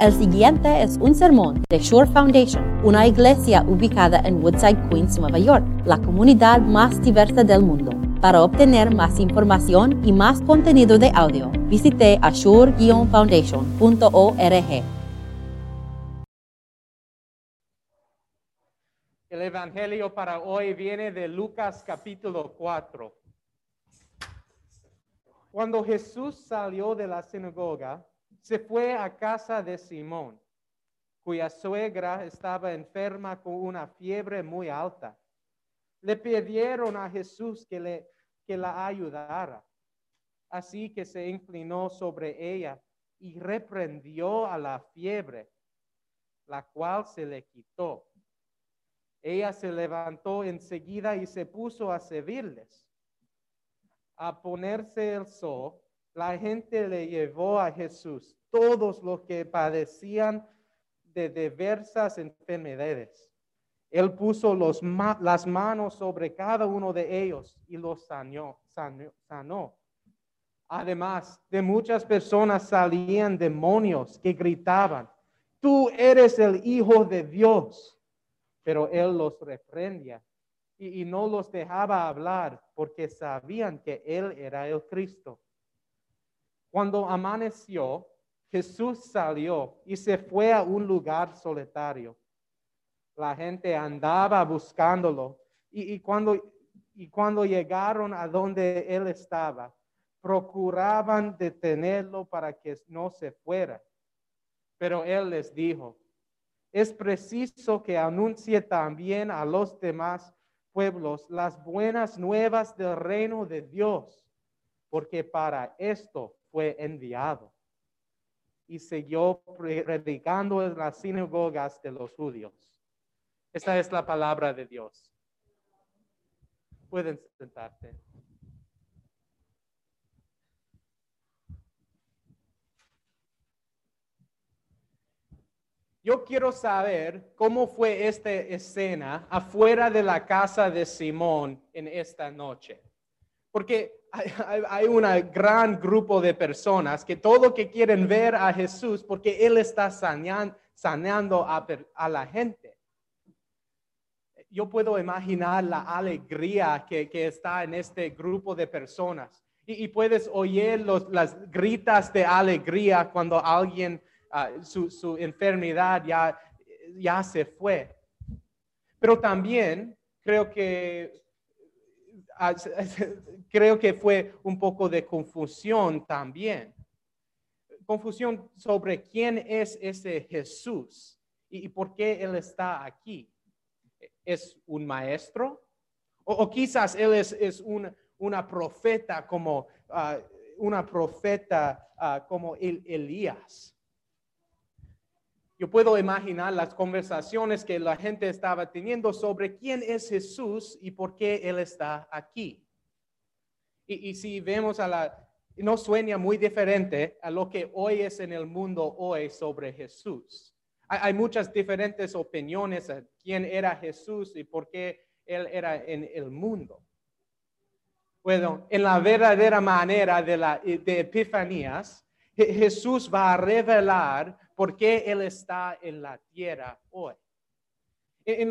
El siguiente es un sermón de Shore Foundation, una iglesia ubicada en Woodside, Queens, Nueva York, la comunidad más diversa del mundo. Para obtener más información y más contenido de audio, visite ashore-foundation.org. El Evangelio para hoy viene de Lucas capítulo 4. Cuando Jesús salió de la sinagoga, se fue a casa de Simón, cuya suegra estaba enferma con una fiebre muy alta. Le pidieron a Jesús que, le, que la ayudara. Así que se inclinó sobre ella y reprendió a la fiebre, la cual se le quitó. Ella se levantó enseguida y se puso a servirles. A ponerse el sol, la gente le llevó a Jesús todos los que padecían de diversas enfermedades. Él puso los las manos sobre cada uno de ellos y los sanó, sanó. Además, de muchas personas salían demonios que gritaban, tú eres el Hijo de Dios. Pero él los reprendía y, y no los dejaba hablar porque sabían que él era el Cristo. Cuando amaneció, Jesús salió y se fue a un lugar solitario. La gente andaba buscándolo y, cuando, y cuando llegaron a donde él estaba, procuraban detenerlo para que no se fuera. Pero él les dijo, es preciso que anuncie también a los demás pueblos las buenas nuevas del reino de Dios, porque para esto fue enviado y siguió predicando en las sinagogas de los judíos. Esta es la palabra de Dios. Pueden sentarse. Yo quiero saber cómo fue esta escena afuera de la casa de Simón en esta noche. Porque hay, un gran grupo de personas que todo que quieren ver a Jesús porque Él está saneando, a, la gente. Yo puedo imaginar la alegría que, está en este grupo de personas. Y, puedes oír las gritas de alegría cuando alguien, ah, su, su, enfermedad ya, ya se fue. Pero también creo que creo que fue un poco de confusión también. Confusión sobre quién es ese Jesús y, por qué Él está aquí. ¿Es un maestro? O, quizás Él es, una profeta como, ah, una profeta ah, como Elías. Yo puedo imaginar las conversaciones que la gente estaba teniendo sobre quién es Jesús y por qué Él está aquí. Y, si vemos a la, no suena muy diferente a lo que hoy es en el mundo hoy sobre Jesús. Hay, muchas diferentes opiniones de quién era Jesús y por qué Él era en el mundo. Bueno, en la verdadera manera de, la, de Epifanías, Jesús va a revelar por qué Él está en la tierra hoy. En,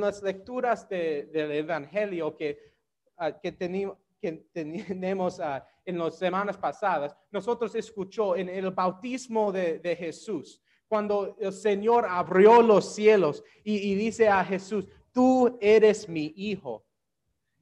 las lecturas del Evangelio que, ah, que, tenemos ah, en las semanas pasadas, nosotros escuchó en el bautismo de, Jesús, cuando el Señor abrió los cielos y, dice a Jesús, tú eres mi hijo.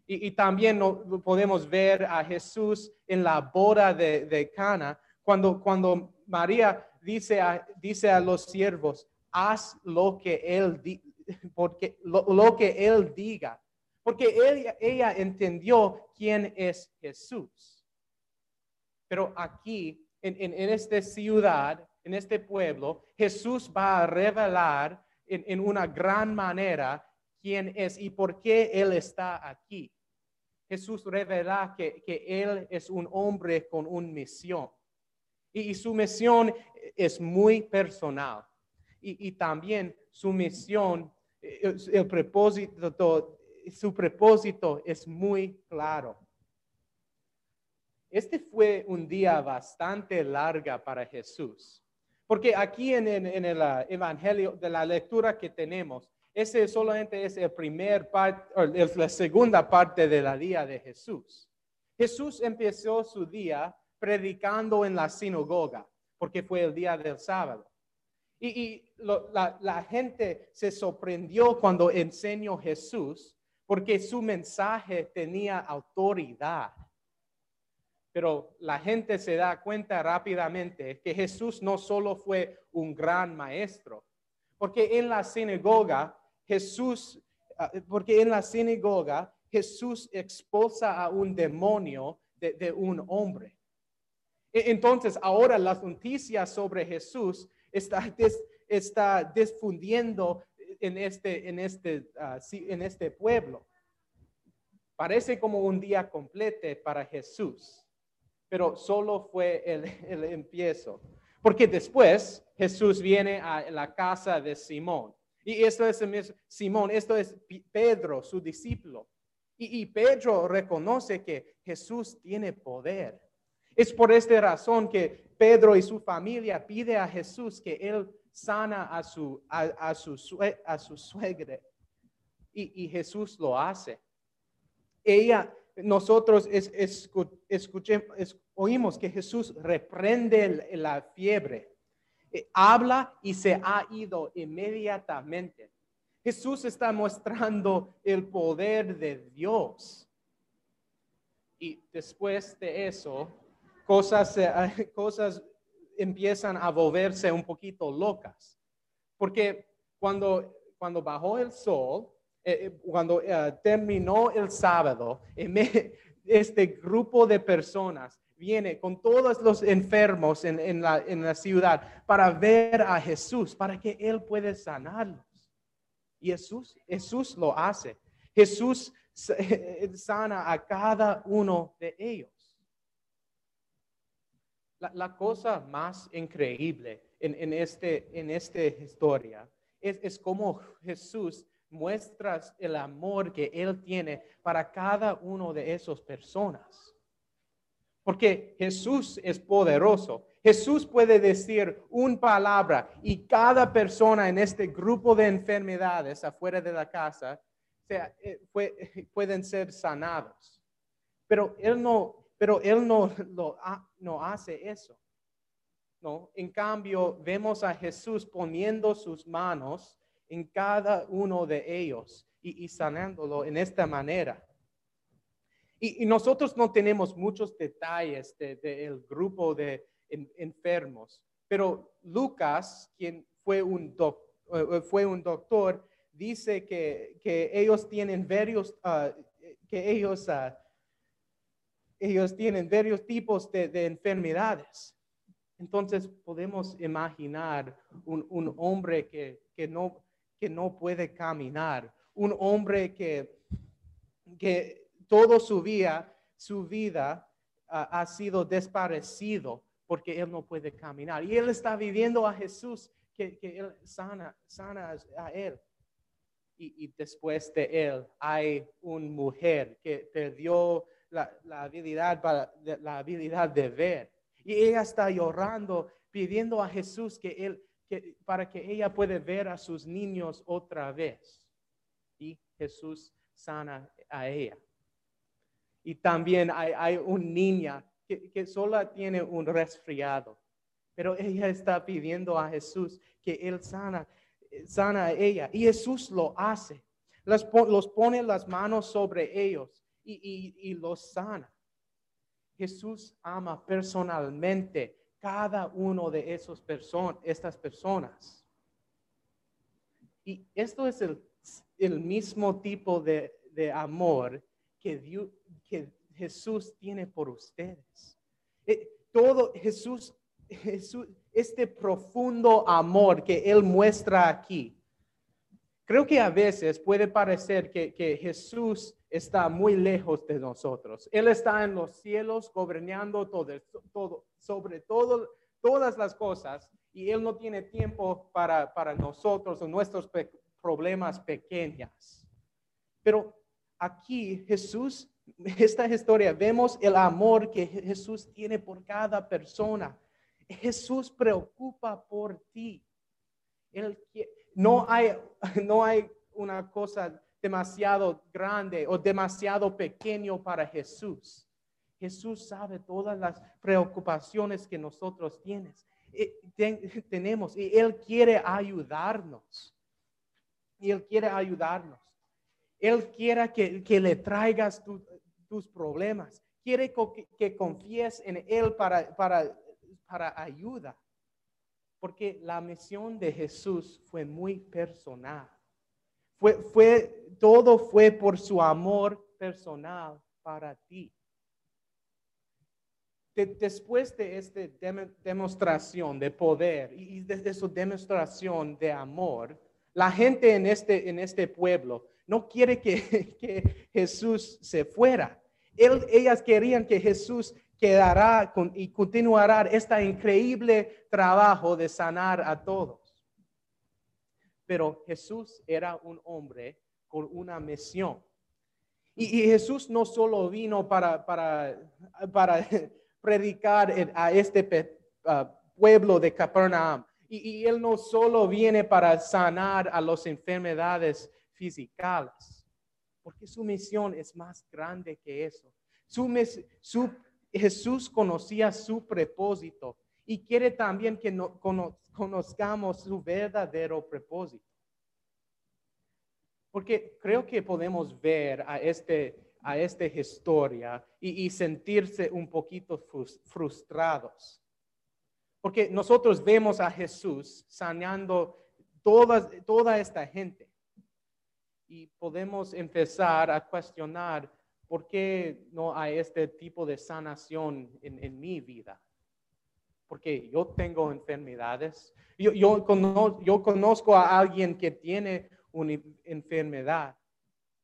Y, también podemos ver a Jesús en la boda de, de Cana, cuando, cuando María dice a, dice a los siervos, haz lo que él, porque, lo, que él diga, porque ella, ella entendió quién es Jesús. Pero aquí, en, en, esta ciudad, en este pueblo, Jesús va a revelar en, en una gran manera quién es y por qué Él está aquí. Jesús revela que, que Él es un hombre con una misión. Y, su misión es muy personal. Y, también su misión, eh, el propósito, su propósito es muy claro. Este fue un día bastante larga para Jesús, Porque aquí en, en- el ah, Evangelio de la lectura que tenemos, ese solamente es el primer es la segunda parte de la día de Jesús. Jesús empezó su día predicando en la sinagoga, porque fue el día del sábado. Y, la, gente se sorprendió cuando enseñó Jesús, porque su mensaje tenía autoridad. Pero la gente se da cuenta rápidamente que Jesús no solo fue un gran maestro, porque en la sinagoga Jesús, ah, porque en la sinagoga Jesús expulsa a un demonio de, de un hombre. E- Entonces, ahora las noticias sobre Jesús está, des- está difundiendo en este, en, este, ah, en este pueblo. Parece como un día completo para Jesús, pero solo fue el, el empiezo. Porque después Jesús viene a la casa de Simón. Y esto es Simón, esto es Pedro, su discípulo. Y Pedro reconoce que Jesús tiene poder. Es por esta razón que Pedro y su familia pide a Jesús que él sana a su, a, a su, a su suegra. Y, y Jesús lo hace. Ella, nosotros es- escu- escuché- es- oímos que Jesús reprende la fiebre, Eh, habla y se ha ido inmediatamente. Jesús está mostrando el poder de Dios. Y después de eso, cosas, cosas empiezan a volverse un poquito locas. Porque cuando, cuando bajó el sol, eh, eh, cuando eh, terminó el sábado, este grupo de personas viene con todos los enfermos en, en la, en la ciudad para ver a Jesús, para que Él pueda sanarlos. Y Jesús, Jesús lo hace. Jesús sa- sana a cada uno de ellos. La, cosa más increíble en, este, en esta historia es, es cómo Jesús muestra el amor que Él tiene para cada uno de esas personas. Porque Jesús es poderoso. Jesús puede decir una palabra y cada persona en este grupo de enfermedades afuera de la casa sea, eh, pueden ser sanados. Pero Él no, pero Él no, no hace eso. No, en cambio, vemos a Jesús poniendo sus manos en cada uno de ellos y, y sanándolo en esta manera. Y, y nosotros no tenemos muchos detalles del de, el grupo de en- enfermos, pero Lucas, quien fue un, doc- eh, fue un doctor, dice que, que ellos tienen varios, ah, que ellos, ah, ellos tienen varios tipos de, de enfermedades. Entonces podemos imaginar un, un hombre que, que, no, que no puede caminar, un hombre que, que toda su vida, su vida ah, ha sido desaparecido porque él no puede caminar. Y él está viviendo a Jesús, que, que él sana, sana a él. Y, y después de él hay una mujer que perdió la, habilidad, para, la habilidad de ver. Y ella está llorando, pidiendo a Jesús que él, que, para que ella pueda ver a sus niños otra vez. Y Jesús sana a ella. Y también hay, hay una niña que, que solo tiene un resfriado, pero ella está pidiendo a Jesús que él sana, sana a ella. Y Jesús lo hace. Las los pone las manos sobre ellos y, y- los sana. Jesús ama personalmente cada uno de esos person- estas personas. Y esto es el, el mismo tipo de, de amor que, Dios- que Jesús tiene por ustedes. Eh, todo Jesús, Jesús, este profundo amor que Él muestra aquí. Creo que a veces puede parecer que, que Jesús está muy lejos de nosotros. Él está en los cielos gobernando todo, todo, sobre todo, todas las cosas y Él no tiene tiempo para, para nosotros o nuestros problemas pequeños. Pero aquí Jesús, esta historia, vemos el amor que Jesús tiene por cada persona. Jesús preocupa por ti. No, hay, no hay una cosa demasiado grande o demasiado pequeño para Jesús. Jesús sabe todas las preocupaciones que nosotros tienes, eh, tenemos y Él quiere ayudarnos. Y Él quiere ayudarnos. Él quiere que, le traigas tus problemas. Quiere que, confíes en Él para, para, para ayuda. Porque la misión de Jesús fue muy personal. Fue, todo fue por su amor personal para ti. después de esta demostración de poder y de, su demostración de amor, la gente en este, en este pueblo no quiere que, Jesús se fuera. ellas querían que Jesús quedará y continuará este increíble trabajo de sanar a todos. Pero Jesús era un hombre con una misión. Y, Jesús no solo vino para, para, para predicar a este pueblo de Capernaum. Y, Él no solo viene para sanar a las enfermedades físicas, porque su misión es más grande que eso. Su, su Jesús conocía su propósito y quiere también que conozcamos su verdadero propósito. Porque creo que podemos ver a, este, a esta historia y, sentirse un poquito frustrados. Porque nosotros vemos a Jesús sanando toda, toda esta gente. Y podemos empezar a cuestionar ¿por qué no hay este tipo de sanación en, mi vida? Porque yo tengo enfermedades. Yo, yo, conozco, a alguien que tiene una enfermedad.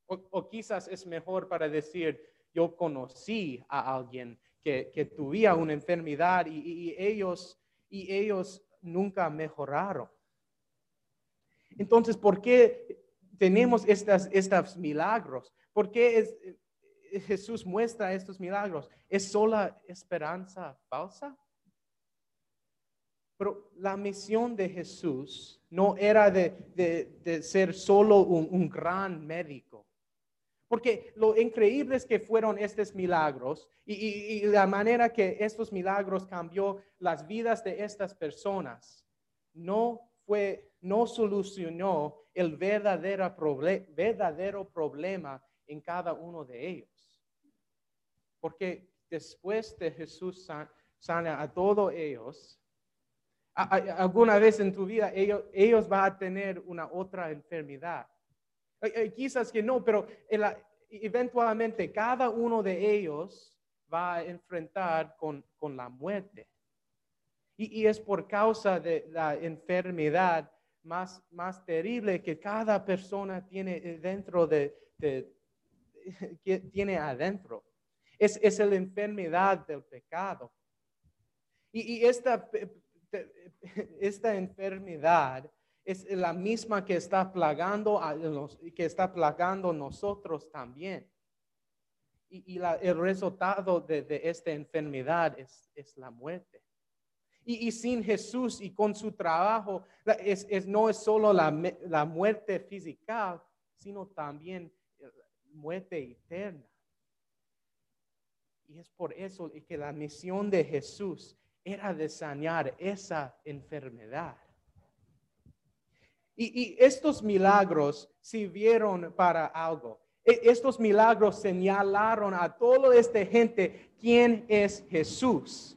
O, quizás es mejor para decir, yo conocí a alguien que, que una enfermedad y, ellos, y ellos nunca mejoraron. Entonces, ¿por qué tenemos estas, estos milagros? ¿Por qué es, Jesús muestra estos milagros? ¿Es sola esperanza falsa? Pero la misión de Jesús no era de, ser solo un, gran médico. Porque lo increíble es que fueron estos milagros y, y, la manera que estos milagros cambió las vidas de estas personas no fue, no solucionó el verdadero, verdadero problema en cada uno de ellos. Porque después de Jesús sana a todos ellos, alguna vez en tu vida ellos, ellos van a tener una otra enfermedad. Quizás que no, pero eventualmente cada uno de ellos va a enfrentar con, la muerte. Y, es por causa de la enfermedad más, más terrible que cada persona tiene dentro de, que tiene adentro. Es, es la enfermedad del pecado. Y, esta, esta enfermedad es la misma que está plagando a que está plagando nosotros también. Y, el resultado de, esta enfermedad es, es la muerte. Y, sin Jesús y con su trabajo, es, no es solo la, la muerte física, sino también muerte eterna. Y es por eso que la misión de Jesús era de sanar esa enfermedad. Y, estos milagros sirvieron para algo. E, estos milagros señalaron a toda esta gente quién es Jesús.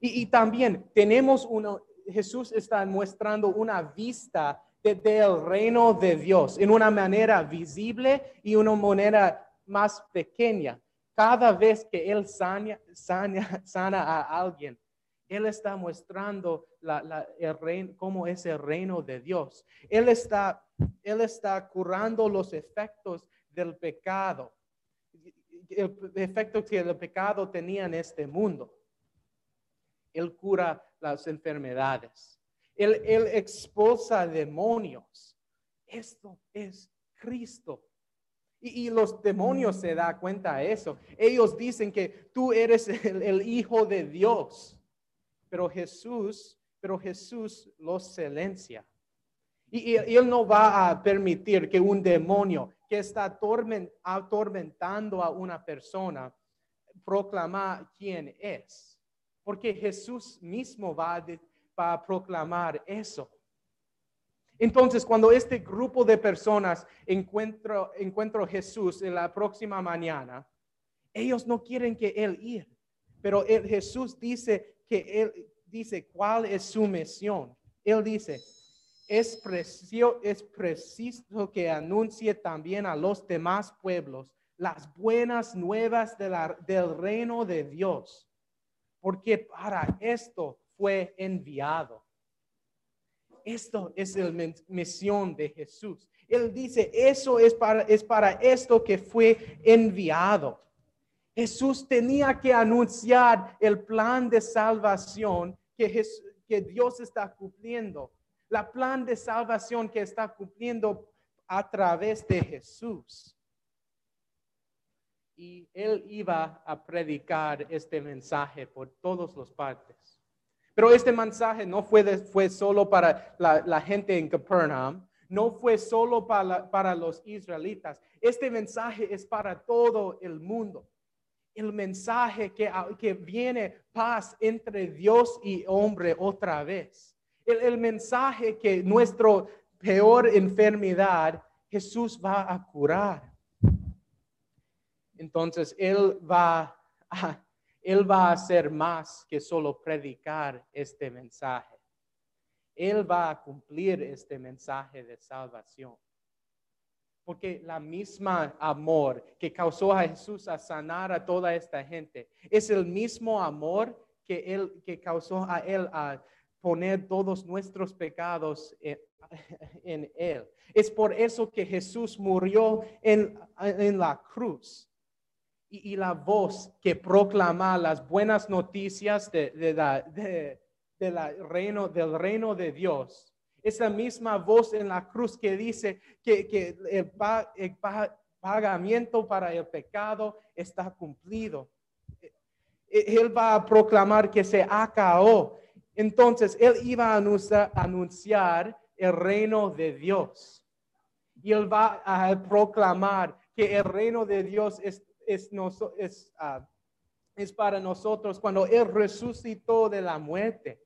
Y, también tenemos uno, Jesús está mostrando una vista del reino de Dios en una manera visible y una manera más pequeña. Cada vez que Él sana, sana, a alguien, Él está mostrando la, el reino, cómo es el reino de Dios. Él está, él está curando los efectos del pecado, el efecto que el pecado tenía en este mundo. Él cura las enfermedades. Él expulsa demonios. Esto es Cristo. Y, los demonios se dan cuenta de eso. Ellos dicen que tú eres el, Hijo de Dios. Pero Jesús, pero Jesús los silencia. Y, Él no va a permitir que un demonio que está atormen- atormentando a una persona proclama quién es. Porque Jesús mismo va a, proclamar eso. Entonces, cuando este grupo de personas encuentro, encuentro a Jesús en la próxima mañana, ellos no quieren que Él ir, pero Jesús dice que Él dice cuál es su misión. Él dice, es, precio- es preciso que anuncie también a los demás pueblos las buenas nuevas de la- del reino de Dios, porque para esto fue enviado. Esto es la misión de Jesús. Él dice, eso es para, es para esto que fue enviado. Jesús tenía que anunciar el plan de salvación que, Dios está cumpliendo. La plan de salvación que está cumpliendo a través de Jesús. Y él iba a predicar este mensaje por todas las partes. Pero este mensaje no fue, fue solo para la, la gente en Capernaum, no fue solo para, para los israelitas. Este mensaje es para todo el mundo. El mensaje que, que viene paz entre Dios y hombre otra vez. El, el mensaje que nuestro peor enfermedad Jesús va a curar. Entonces Él va a, Él va a hacer más que solo predicar este mensaje. Él va a cumplir este mensaje de salvación. Porque la misma amor que causó a Jesús a sanar a toda esta gente es el mismo amor que él que causó a él a poner todos nuestros pecados en, él. Es por eso que Jesús murió en, en la cruz. Y, y la voz que proclama las buenas noticias de, de la, de, de la reino, del reino de Dios esa misma voz en la cruz que dice que, que el, pa- el pa- pagamiento para el pecado está cumplido. E- Él va a proclamar que se acabó. Entonces, él iba a anunciar, el reino de Dios. Y él va a proclamar que el reino de Dios es, es, es, ah, es para nosotros cuando Él resucitó de la muerte.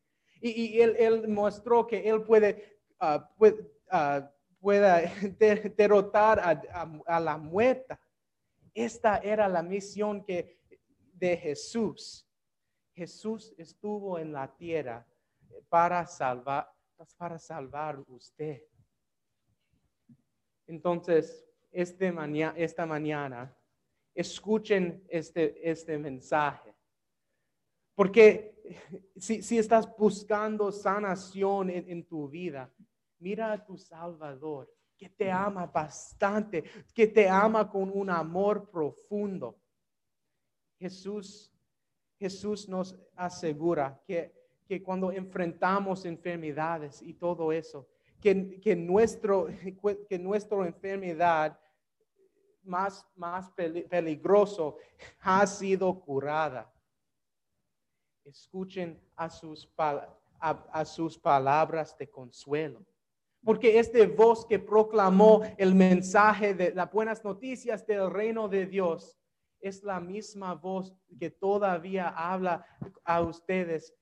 Y, él, mostró que Él puede, de- derrotar a, la muerte. Esta era la misión que, de Jesús. Jesús estuvo en la tierra para salvar, para salvar usted. Entonces, este esta mañana, escuchen este, este mensaje. Porque si, si estás buscando sanación en, tu vida, mira a tu Salvador, que te ama bastante, que te ama con un amor profundo. Jesús, Jesús nos asegura que, que cuando enfrentamos enfermedades y todo eso, que, que, nuestro, que nuestra enfermedad más, más peli- peligroso ha sido curada. Escuchen a sus, palabras de consuelo. Porque es de voz que proclamó el mensaje de las buenas noticias del reino de Dios. Es la misma voz que todavía habla a ustedes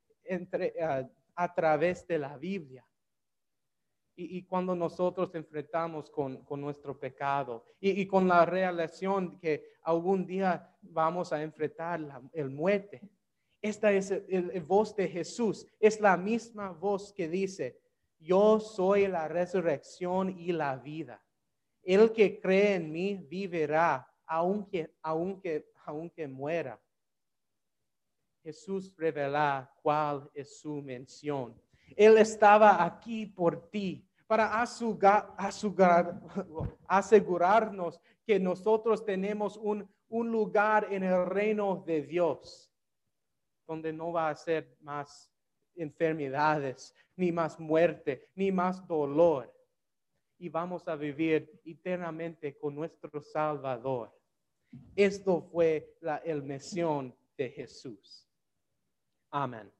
ah, a través de la Biblia. Y, cuando nosotros enfrentamos con, nuestro pecado y, con la relación que algún día vamos a enfrentar el muerte, esta es el voz de Jesús, es la misma voz que dice, yo soy la resurrección y la vida. El que cree en mí vivirá aunque, aunque, aunque muera. Jesús revela cuál es su mención. Él estaba aquí por ti para asegurarnos que nosotros tenemos un lugar en el reino de Dios, donde no va a ser más enfermedades, ni más muerte, ni más dolor. Y vamos a vivir eternamente con nuestro Salvador. Esto fue la misión de Jesús. Amén.